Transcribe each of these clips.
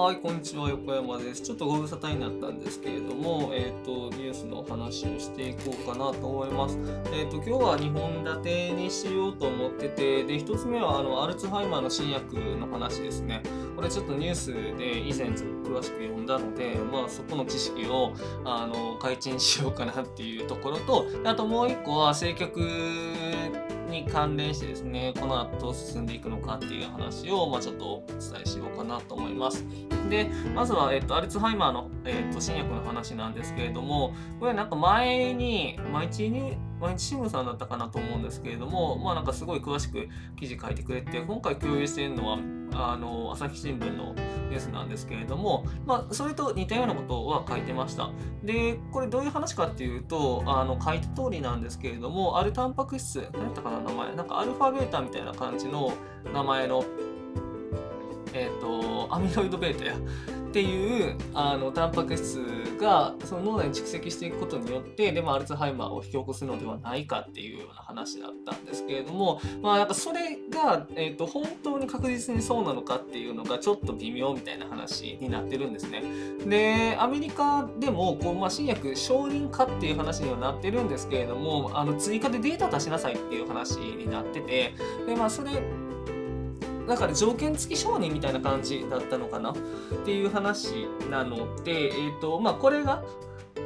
はい、こんにちは、横山です。ちょっとご無沙汰になったんですけれども、えっ、と、ニュースのお話をしていこうかなと思います。えっ、と、今日は2本立てにしようと思ってて、で、1つ目は、あの、アルツハイマーの新薬の話ですね。これちょっとニュースで以前ちょっと詳しく読んだので、まあ、そこの知識を、あの、改陳しようかなっていうところと、あともう1個は、政局に関連してですね、この後どう進んでいくのかっていう話を、まあ、ちょっとお伝えしようかなと思います。で、まずは、えっと、アルツハイマーの、えっと、新薬の話なんですけれども、これなんか前に、毎日に、毎日新聞さんだったかなと思うんですけれども、まあなんかすごい詳しく記事書いてくれて、今回共有してるのは、あの、朝日新聞のニュースなんですけれども、まあそれと似たようなことは書いてました。で、これどういう話かっていうと、あの、書いた通りなんですけれども、あるタンパク質、何やったかな、名前。なんかアルファベータみたいな感じの名前のえっ、と、アミロイド β やっていうあのタンパク質がその脳内に蓄積していくことによってで、ま、アルツハイマーを引き起こすのではないかっていうような話だったんですけれども、まあ、なんかそれが、えーと、本当に確実にそうなのかっていうのがちょっと微妙みたいな話になってるんですね。でアメリカでもこう、まあ、新薬承認かっていう話にはなってるんですけれどもあの追加でデータ出しなさいっていう話になっててで、まあ、それだから条件付き承認みたいな感じだったのかな？っていう話なので、えーとまあ、これが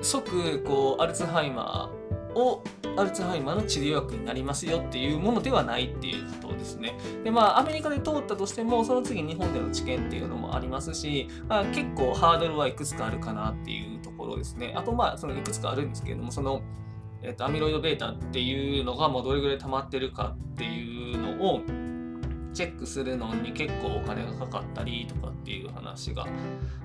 即こうアルツハイマーをアルツハイマーの治療薬になりますよっていうものではないっていうことですね。でまあアメリカで通ったとしてもその次日本での治験っていうのもありますし、まあ、結構ハードルはいくつかあるかなっていうところですね。あとまあそのいくつかあるんですけれどもそのえっと、アミロイド β っていうのがまあどれぐらい溜まってるかっていうのをチェックするのに結構お金がかかったりとかっていう話が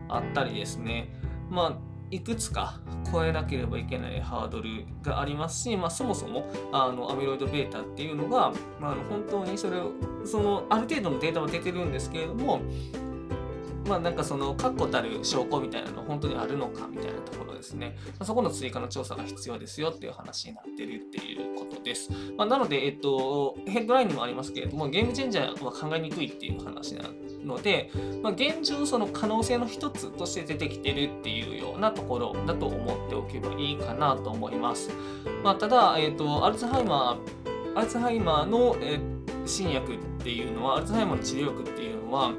あったりですね。まあいくつか超えなければいけないハードルがありますし、まあ、そもそもあのアミロイド β っていうのが、まあ、本当にそれをそのある程度のデータは出てるんですけれどもまあなんかその確固たる証拠みたいなの本当にあるのかみたいなところですね。まあ、そこの追加の調査が必要ですよっていう話になってるっていうことです。まあ、なので、えっと、ヘッドラインにもありますけれども、ゲームチェンジャーは考えにくいっていう話なので、まあ、現状その可能性の一つとして出てきてるっていうようなところだと思っておけばいいかなと思います。まあ、ただ、えっと、アルツハイマー、アルツハイマーの、え新薬っていうのは、アルツハイマーの治療薬っていうのは、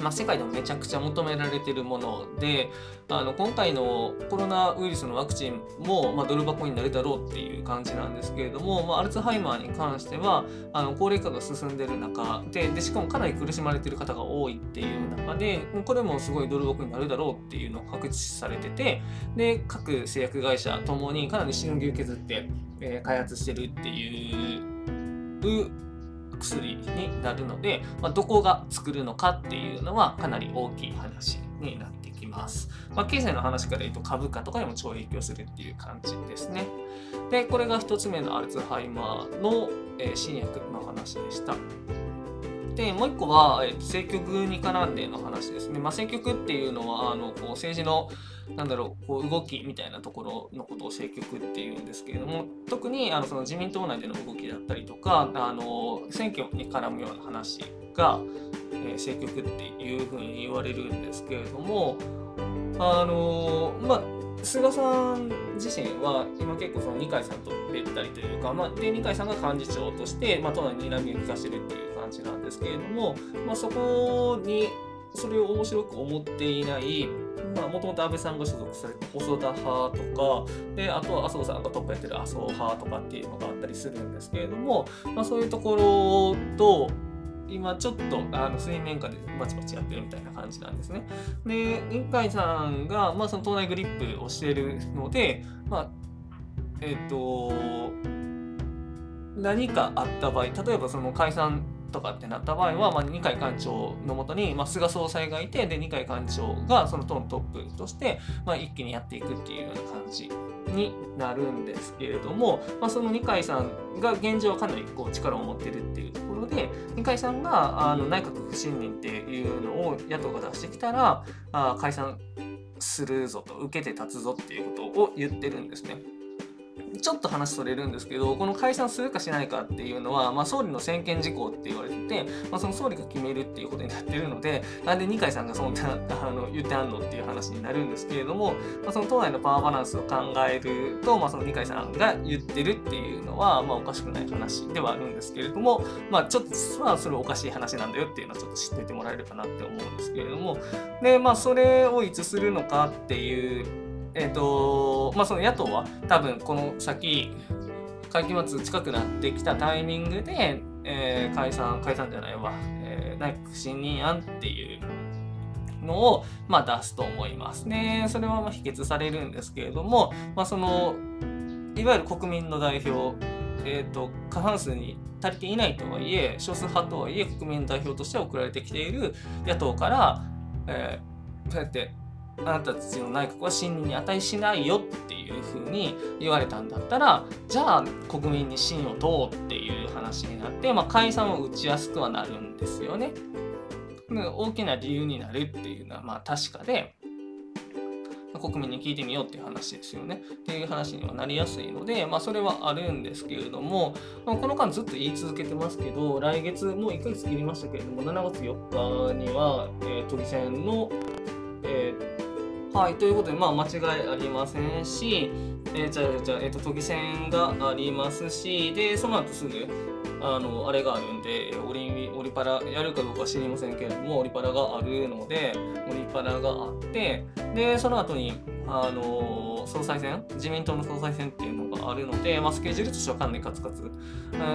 まあ、世界でもめちゃくちゃ求められてるものであの今回のコロナウイルスのワクチンも、まあ、ドル箱になるだろうっていう感じなんですけれども、まあ、アルツハイマーに関してはあの高齢化が進んでる中ででしかもかなり苦しまれてる方が多いっていう中でこれもすごいドル箱になるだろうっていうのが確実されててで各製薬会社ともにかなりしのぎを削って、えー、開発してるっていう薬になるので、まあ、どこが作るのかっていうのはかなり大きい話になってきます。まあ、経済の話から言うと株価とかにも超影響するっていう感じですね。で、これが1つ目のアルツハイマーの、えー、新薬の話でした。で、もう1個は、えー、政局に絡んでの話ですね。まあ、政局っていうのは、あのこう政治のなんだろうこう動きみたいなところのことを政局っていうんですけれども特にあのその自民党内での動きだったりとかあの選挙に絡むような話が、えー、政局っていうふうに言われるんですけれどもあのまあ菅さん自身は今結構その二階さんとべったりというか、まあ、で二階さんが幹事長として、まあ、都内に睨みを利かしてるっていう感じなんですけれども、まあ、そこにそれを面白く思っていないもともと安倍さんが所属されて細田派とかであとは麻生さんがトップやってる麻生派とかっていうのがあったりするんですけれども、まあ、そういうところと今ちょっとあの水面下でバチバチやってるみたいな感じなんですね。で二階さんが、まあ、その党内グリップをしているので、まあ、えっ、ー、と何かあった場合例えばその解散とかってなった場合は、まあ、二階幹長のもとに、まあ、菅総裁がいてで二階幹長がその党のトップとして、まあ、一気にやっていくっていうような感じになるんですけれども、まあ、その二階さんが現状はかなりこう力を持ってるっていうところで二階さんがあの内閣不信任っていうのを野党が出してきたらあ解散するぞと受けて立つぞっていうことを言ってるんですね。ちょっと話それるんですけどこの解散するかしないかっていうのは、まあ、総理の専権事項って言われてて、まあ、その総理が決めるっていうことになってるのでなんで二階さんがそんなあの言ってあんのっていう話になるんですけれども、まあ、その党内のパワーバランスを考えると、まあ、その二階さんが言ってるっていうのは、まあ、おかしくない話ではあるんですけれども、まあ、ちょっと実はそれおかしい話なんだよっていうのはちょっと知っててもらえればなって思うんですけれどもでまあそれをいつするのかっていうえ、ー、とまあその野党は多分この先会期末近くなってきたタイミングで、えー、解散解散じゃないわ、えー、内閣不信任案っていうのを、まあ、出すと思いますね。それはまあ否決されるんですけれども、まあ、そのいわゆる国民の代表、えーと、過半数に足りていないとはいえ少数派とはいえ国民代表として送られてきている野党から、えー、そうやってあなたたちの内閣は信任に値しないよっていうふうに言われたんだったらじゃあ国民に信を問うっていう話になって、まあ、解散を打ちやすくはなるんですよね。大きな理由になるっていうのはまあ確かで国民に聞いてみようっていう話ですよね。っていう話にはなりやすいので、まあ、それはあるんですけれども、この間ずっと言い続けてますけど、来月もう1ヶ月切りましたけれども、7月4日には、えー、都議選の、えーはい、ということで、まあ、間違いありませんし、えー、じゃあ、じゃあ、えっ、ー、と、都議選がありますし、で、その後すぐ、あの、あれがあるんで、オリオリパラ、やるかどうか知りませんけれども、オリパラがあるので、オリパラがあって、で、その後に、あの総裁選、自民党の総裁選っていうのがあるので、まあ、スケジュールとしてはかなりカツカツ。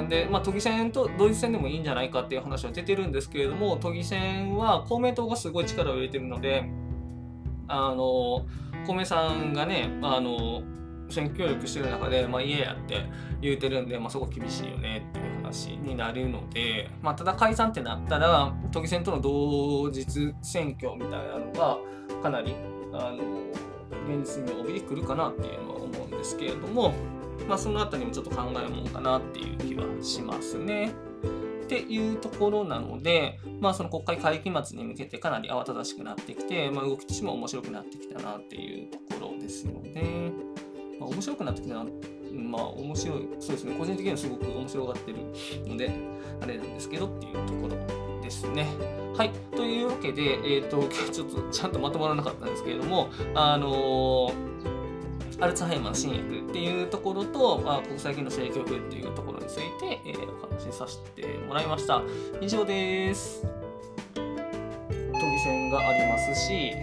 で、まあ、都議選と同一選でもいいんじゃないかっていう話は出てるんですけれども、都議選は公明党がすごい力を入れてるので、あの米さんがねあの選挙協力してる中で、まあ、家やって言うてるんで、まあ、そこ厳しいよねっていう話になるので、まあ、ただ解散ってなったら都議選との同日選挙みたいなのがかなりあの現実に帯びてくるかなっていうのは思うんですけれども、まあ、そのあたりもちょっと考えるもんかなっていう気はしますね。っていうところなので、まあ、その国会会期末に向けてかなり慌ただしくなってきて、まあ、動きとしても面白くなってきたなっていうところですよね。まあ、面白くなってきたな、まあ、面白い、そうですね、個人的にはすごく面白がってるので、あれなんですけどっていうところですね。はい。というわけで、えっ、ー、と、ちょっとちゃんとまとまらなかったんですけれども、あのーアルツハイマー新薬っていうところと、まあ、国際機能政局っていうところについて、えー、お話しさせてもらいました。以上です。都議選がありますし、